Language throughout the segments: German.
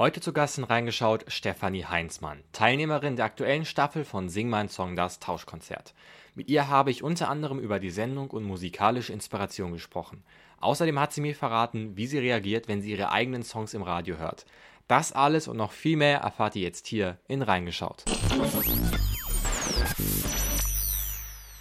Heute zu Gast in reingeschaut Stefanie Heinzmann, Teilnehmerin der aktuellen Staffel von Sing mein Song das Tauschkonzert. Mit ihr habe ich unter anderem über die Sendung und musikalische Inspiration gesprochen. Außerdem hat sie mir verraten, wie sie reagiert, wenn sie ihre eigenen Songs im Radio hört. Das alles und noch viel mehr erfahrt ihr jetzt hier in Reingeschaut.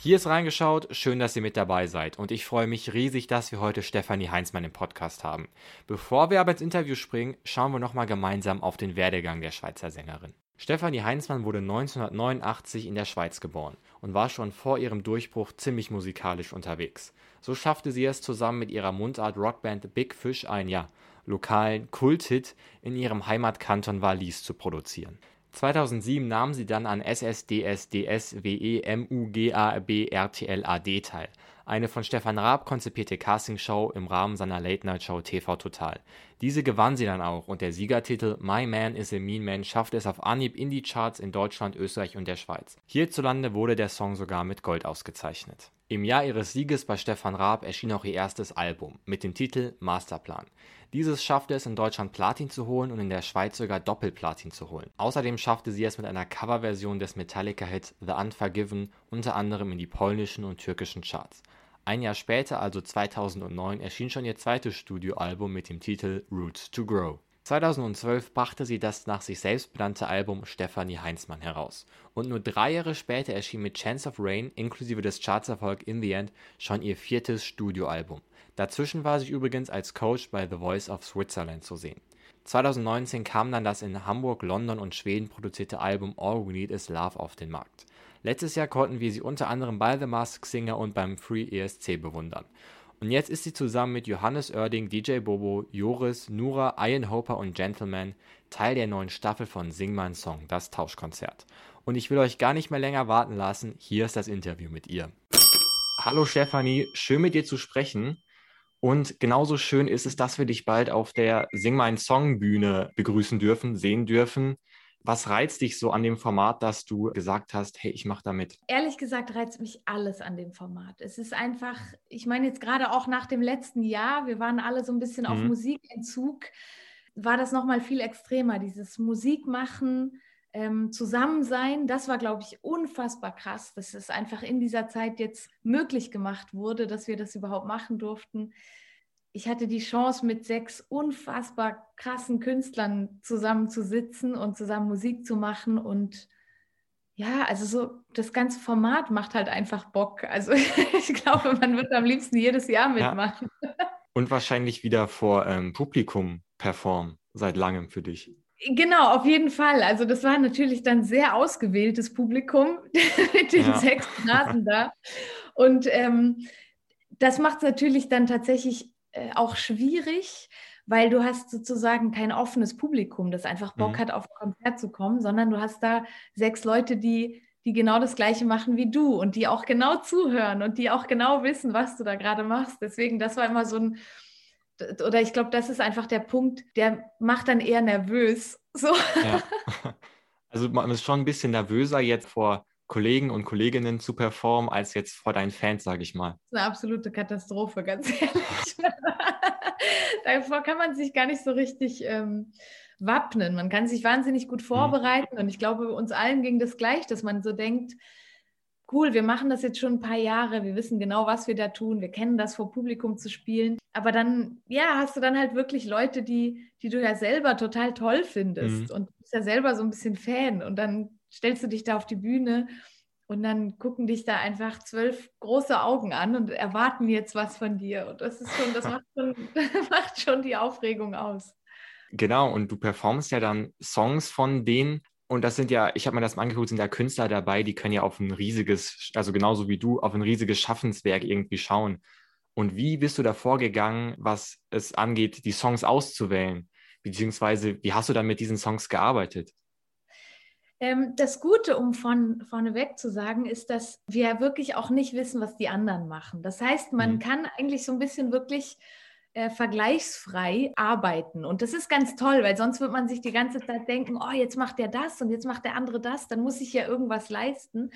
Hier ist reingeschaut, schön, dass ihr mit dabei seid und ich freue mich riesig, dass wir heute Stefanie Heinzmann im Podcast haben. Bevor wir aber ins Interview springen, schauen wir nochmal gemeinsam auf den Werdegang der Schweizer Sängerin. Stefanie Heinzmann wurde 1989 in der Schweiz geboren und war schon vor ihrem Durchbruch ziemlich musikalisch unterwegs. So schaffte sie es zusammen mit ihrer Mundart-Rockband Big Fish ein, ja, lokalen Kulthit in ihrem Heimatkanton Wallis zu produzieren. 2007 nahm sie dann an SSDSDSWEMUGAB-RTL-AD teil, eine von Stefan Raab konzipierte Castingshow im Rahmen seiner Late-Night-Show TV Total. Diese gewann sie dann auch und der Siegertitel My Man is a Mean Man schaffte es auf Anhieb in die Charts in Deutschland, Österreich und der Schweiz. Hierzulande wurde der Song sogar mit Gold ausgezeichnet. Im Jahr ihres Sieges bei Stefan Raab erschien auch ihr erstes Album mit dem Titel Masterplan. Dieses schaffte es in Deutschland Platin zu holen und in der Schweiz sogar Doppelplatin zu holen. Außerdem schaffte sie es mit einer Coverversion des Metallica-Hits The Unforgiven unter anderem in die polnischen und türkischen Charts. Ein Jahr später, also 2009, erschien schon ihr zweites Studioalbum mit dem Titel Roots to Grow. 2012 brachte sie das nach sich selbst benannte Album Stefanie Heinzmann heraus. Und nur drei Jahre später erschien mit Chance of Rain inklusive des Chartserfolg In the End schon ihr viertes Studioalbum. Dazwischen war sie übrigens als Coach bei The Voice of Switzerland zu sehen. 2019 kam dann das in Hamburg, London und Schweden produzierte Album All We Need Is Love auf den Markt. Letztes Jahr konnten wir sie unter anderem bei The Masked Singer und beim Free ESC bewundern. Und jetzt ist sie zusammen mit Johannes Oerding, DJ Bobo, Joris, Nura, Ian Hoper und Gentleman Teil der neuen Staffel von Sing mein Song, das Tauschkonzert. Und ich will euch gar nicht mehr länger warten lassen, hier ist das Interview mit ihr. Hallo Stefanie, schön mit dir zu sprechen. Und genauso schön ist es, dass wir dich bald auf der Sing mein Song Bühne begrüßen dürfen, sehen dürfen. Was reizt dich so an dem Format, dass du gesagt hast, hey, ich mache da mit? Ehrlich gesagt reizt mich alles an dem Format. Es ist einfach, ich meine jetzt gerade auch nach dem letzten Jahr, wir waren alle so ein bisschen mhm. auf Musikentzug, war das nochmal viel extremer, dieses Musikmachen, ähm, Zusammensein, das war, glaube ich, unfassbar krass, dass es einfach in dieser Zeit jetzt möglich gemacht wurde, dass wir das überhaupt machen durften. Ich hatte die Chance, mit sechs unfassbar krassen Künstlern zusammenzusitzen und zusammen Musik zu machen. Und ja, also so das ganze Format macht halt einfach Bock. Also ich glaube, man wird am liebsten jedes Jahr mitmachen. Ja. Und wahrscheinlich wieder vor ähm, Publikum performen, seit langem für dich. Genau, auf jeden Fall. Also das war natürlich dann sehr ausgewähltes Publikum mit den ja. sechs Nasen da. Und ähm, das macht es natürlich dann tatsächlich äh, auch schwierig, weil du hast sozusagen kein offenes Publikum, das einfach Bock mhm. hat, auf ein Konzert zu kommen, sondern du hast da sechs Leute, die, die genau das Gleiche machen wie du und die auch genau zuhören und die auch genau wissen, was du da gerade machst. Deswegen, das war immer so ein oder ich glaube, das ist einfach der Punkt, der macht dann eher nervös. So. Ja. Also man ist schon ein bisschen nervöser jetzt vor Kollegen und Kolleginnen zu performen, als jetzt vor deinen Fans, sage ich mal. Das ist eine absolute Katastrophe, ganz ehrlich. Davor kann man sich gar nicht so richtig ähm, wappnen. Man kann sich wahnsinnig gut mhm. vorbereiten mhm. und ich glaube, uns allen ging das gleich, dass man so denkt, cool, wir machen das jetzt schon ein paar Jahre, wir wissen genau, was wir da tun, wir kennen das vor Publikum zu spielen. Aber dann, ja, hast du dann halt wirklich Leute, die, die du ja selber total toll findest mhm. und du bist ja selber so ein bisschen Fan und dann stellst du dich da auf die Bühne und dann gucken dich da einfach zwölf große Augen an und erwarten jetzt was von dir. Und das ist schon, das macht schon, macht schon die Aufregung aus. Genau, und du performst ja dann Songs von denen, und das sind ja, ich habe mir das mal angeguckt, sind ja Künstler dabei, die können ja auf ein riesiges, also genauso wie du, auf ein riesiges Schaffenswerk irgendwie schauen. Und wie bist du da vorgegangen, was es angeht, die Songs auszuwählen? Beziehungsweise, wie hast du dann mit diesen Songs gearbeitet? Ähm, das Gute, um von vorneweg zu sagen, ist, dass wir wirklich auch nicht wissen, was die anderen machen. Das heißt, man mhm. kann eigentlich so ein bisschen wirklich äh, vergleichsfrei arbeiten. Und das ist ganz toll, weil sonst wird man sich die ganze Zeit denken, oh, jetzt macht der das und jetzt macht der andere das, dann muss ich ja irgendwas leisten.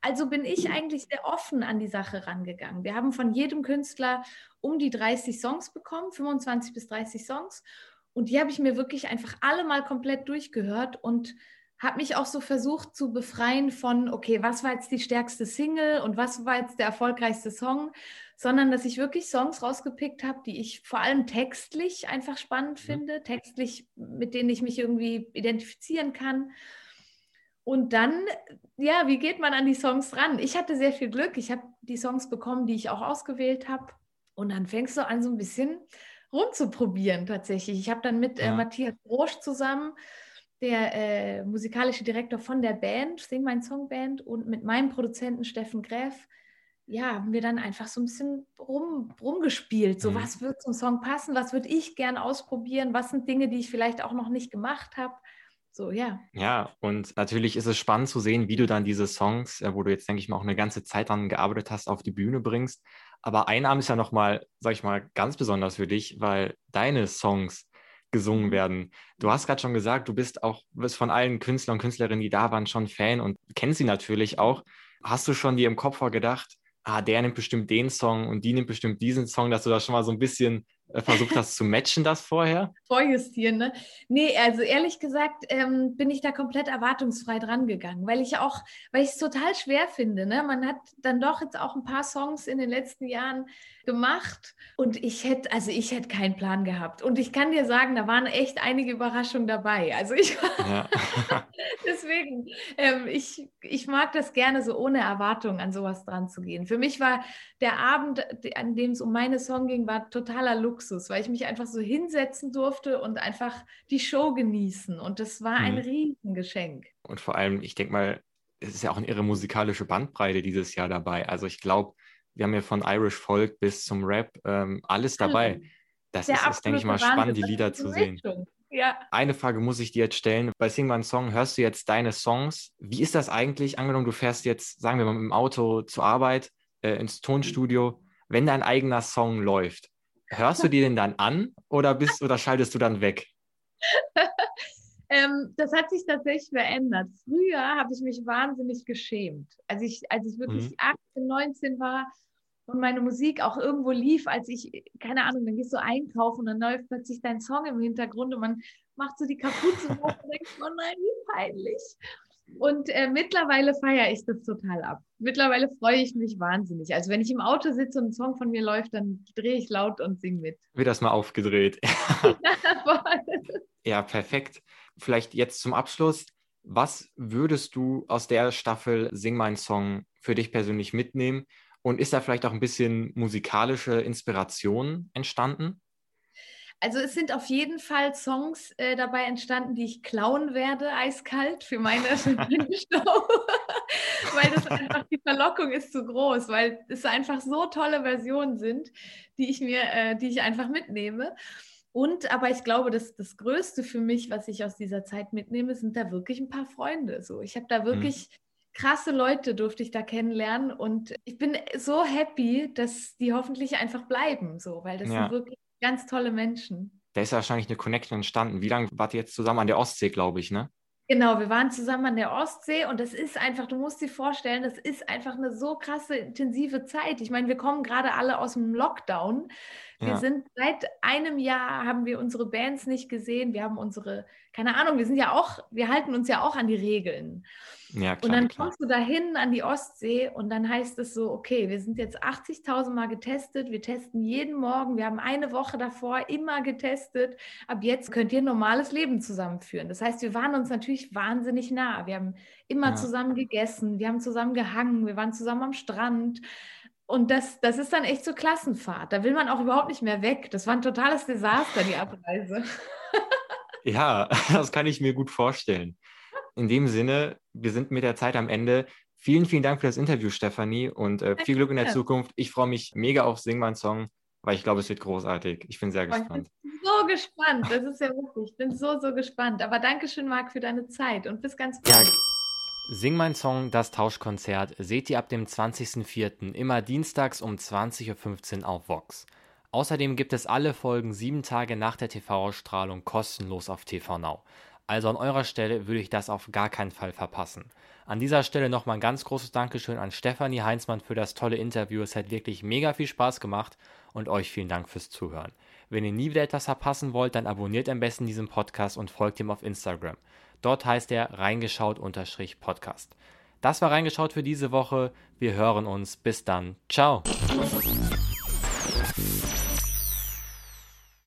Also bin ich eigentlich sehr offen an die Sache rangegangen. Wir haben von jedem Künstler um die 30 Songs bekommen, 25 bis 30 Songs. Und die habe ich mir wirklich einfach alle mal komplett durchgehört und habe mich auch so versucht zu befreien von, okay, was war jetzt die stärkste Single und was war jetzt der erfolgreichste Song, sondern dass ich wirklich Songs rausgepickt habe, die ich vor allem textlich einfach spannend mhm. finde, textlich, mit denen ich mich irgendwie identifizieren kann. Und dann, ja, wie geht man an die Songs ran? Ich hatte sehr viel Glück. Ich habe die Songs bekommen, die ich auch ausgewählt habe. Und dann fängst du an, so ein bisschen rumzuprobieren tatsächlich. Ich habe dann mit äh, ja. äh, Matthias Brosch zusammen der äh, musikalische Direktor von der Band, Sing Mein Song Band, und mit meinem Produzenten Steffen Gräf, ja, haben wir dann einfach so ein bisschen rum, rumgespielt. So, mhm. was wird zum Song passen? Was würde ich gern ausprobieren? Was sind Dinge, die ich vielleicht auch noch nicht gemacht habe? So, ja. Ja, und natürlich ist es spannend zu sehen, wie du dann diese Songs, äh, wo du jetzt, denke ich mal, auch eine ganze Zeit dran gearbeitet hast, auf die Bühne bringst. Aber ein Abend ist ja nochmal, sag ich mal, ganz besonders für dich, weil deine Songs gesungen mhm. werden. Du hast gerade schon gesagt, du bist auch bist von allen Künstlern und Künstlerinnen, die da waren, schon Fan und kennst sie natürlich auch. Hast du schon dir im Kopf gedacht, ah, der nimmt bestimmt den Song und die nimmt bestimmt diesen Song, dass du da schon mal so ein bisschen versucht hast zu matchen, das vorher? Vorjustieren, ne? Nee, also ehrlich gesagt ähm, bin ich da komplett erwartungsfrei dran gegangen, weil ich auch, weil ich es total schwer finde. Ne? Man hat dann doch jetzt auch ein paar Songs in den letzten Jahren gemacht und ich hätte, also ich hätte keinen Plan gehabt. Und ich kann dir sagen, da waren echt einige Überraschungen dabei. Also ich ja. deswegen, ähm, ich, ich mag das gerne so ohne Erwartung an sowas dran zu gehen. Für mich war der Abend, an dem es um meine Song ging, war totaler Luxus, weil ich mich einfach so hinsetzen durfte und einfach die Show genießen. Und das war ein mhm. Riesengeschenk. Und vor allem, ich denke mal, es ist ja auch eine irre musikalische Bandbreite dieses Jahr dabei. Also ich glaube, wir haben ja von Irish Folk bis zum Rap ähm, alles dabei. Das Der ist, ist denke ich mal, spannend, die Lieder zu sehen. Ja. Eine Frage muss ich dir jetzt stellen. Bei Sing My Song hörst du jetzt deine Songs. Wie ist das eigentlich? Angenommen, du fährst jetzt, sagen wir mal, im Auto zur Arbeit, äh, ins Tonstudio. Wenn dein eigener Song läuft, hörst du dir den dann an oder, bist, oder schaltest du dann weg? ähm, das hat sich tatsächlich verändert. Früher habe ich mich wahnsinnig geschämt. Als ich, als ich wirklich mhm. 18, 19 war, und meine Musik auch irgendwo lief, als ich, keine Ahnung, dann gehst du einkaufen und dann läuft plötzlich dein Song im Hintergrund und man macht so die Kapuze hoch und denkt, oh nein, wie peinlich. Und äh, mittlerweile feiere ich das total ab. Mittlerweile freue ich mich wahnsinnig. Also wenn ich im Auto sitze und ein Song von mir läuft, dann drehe ich laut und singe mit. Wird das mal aufgedreht. ja, perfekt. Vielleicht jetzt zum Abschluss. Was würdest du aus der Staffel Sing mein Song für dich persönlich mitnehmen und ist da vielleicht auch ein bisschen musikalische Inspiration entstanden? Also es sind auf jeden Fall Songs äh, dabei entstanden, die ich klauen werde, eiskalt für meine, Show. weil das einfach, die Verlockung ist zu groß, weil es einfach so tolle Versionen sind, die ich mir, äh, die ich einfach mitnehme. Und aber ich glaube, dass das Größte für mich, was ich aus dieser Zeit mitnehme, sind da wirklich ein paar Freunde. So, ich habe da mhm. wirklich mhm krasse Leute durfte ich da kennenlernen und ich bin so happy, dass die hoffentlich einfach bleiben, so, weil das ja. sind wirklich ganz tolle Menschen. Da ist wahrscheinlich eine Connection entstanden. Wie lange wart ihr jetzt zusammen an der Ostsee, glaube ich, ne? Genau, wir waren zusammen an der Ostsee und das ist einfach, du musst dir vorstellen, das ist einfach eine so krasse, intensive Zeit. Ich meine, wir kommen gerade alle aus dem Lockdown. Wir ja. sind seit einem Jahr haben wir unsere Bands nicht gesehen. Wir haben unsere, keine Ahnung, wir sind ja auch, wir halten uns ja auch an die Regeln. Ja, klar, und dann klar. kommst du dahin an die Ostsee und dann heißt es so, okay, wir sind jetzt 80.000 Mal getestet, wir testen jeden Morgen, wir haben eine Woche davor immer getestet, ab jetzt könnt ihr ein normales Leben zusammenführen. Das heißt, wir waren uns natürlich wahnsinnig nah, wir haben immer ja. zusammen gegessen, wir haben zusammen gehangen, wir waren zusammen am Strand. Und das, das ist dann echt so Klassenfahrt. Da will man auch überhaupt nicht mehr weg. Das war ein totales Desaster, die Abreise. ja, das kann ich mir gut vorstellen in dem Sinne, wir sind mit der Zeit am Ende. Vielen, vielen Dank für das Interview, Stefanie, und äh, viel Glück in der Zukunft. Ich freue mich mega auf Sing mein Song, weil ich glaube, es wird großartig. Ich bin sehr gespannt. Ich bin so gespannt. Das ist ja wirklich. Ich bin so, so gespannt. Aber danke schön, Marc, für deine Zeit und bis ganz bald. Ja. Sing mein Song, das Tauschkonzert, seht ihr ab dem 20.04. immer dienstags um 20.15 Uhr auf Vox. Außerdem gibt es alle Folgen sieben Tage nach der TV-Ausstrahlung kostenlos auf TV Now. Also an eurer Stelle würde ich das auf gar keinen Fall verpassen. An dieser Stelle nochmal ein ganz großes Dankeschön an Stefanie Heinzmann für das tolle Interview. Es hat wirklich mega viel Spaß gemacht und euch vielen Dank fürs Zuhören. Wenn ihr nie wieder etwas verpassen wollt, dann abonniert am besten diesen Podcast und folgt ihm auf Instagram. Dort heißt er reingeschaut-podcast. Das war reingeschaut für diese Woche. Wir hören uns. Bis dann. Ciao.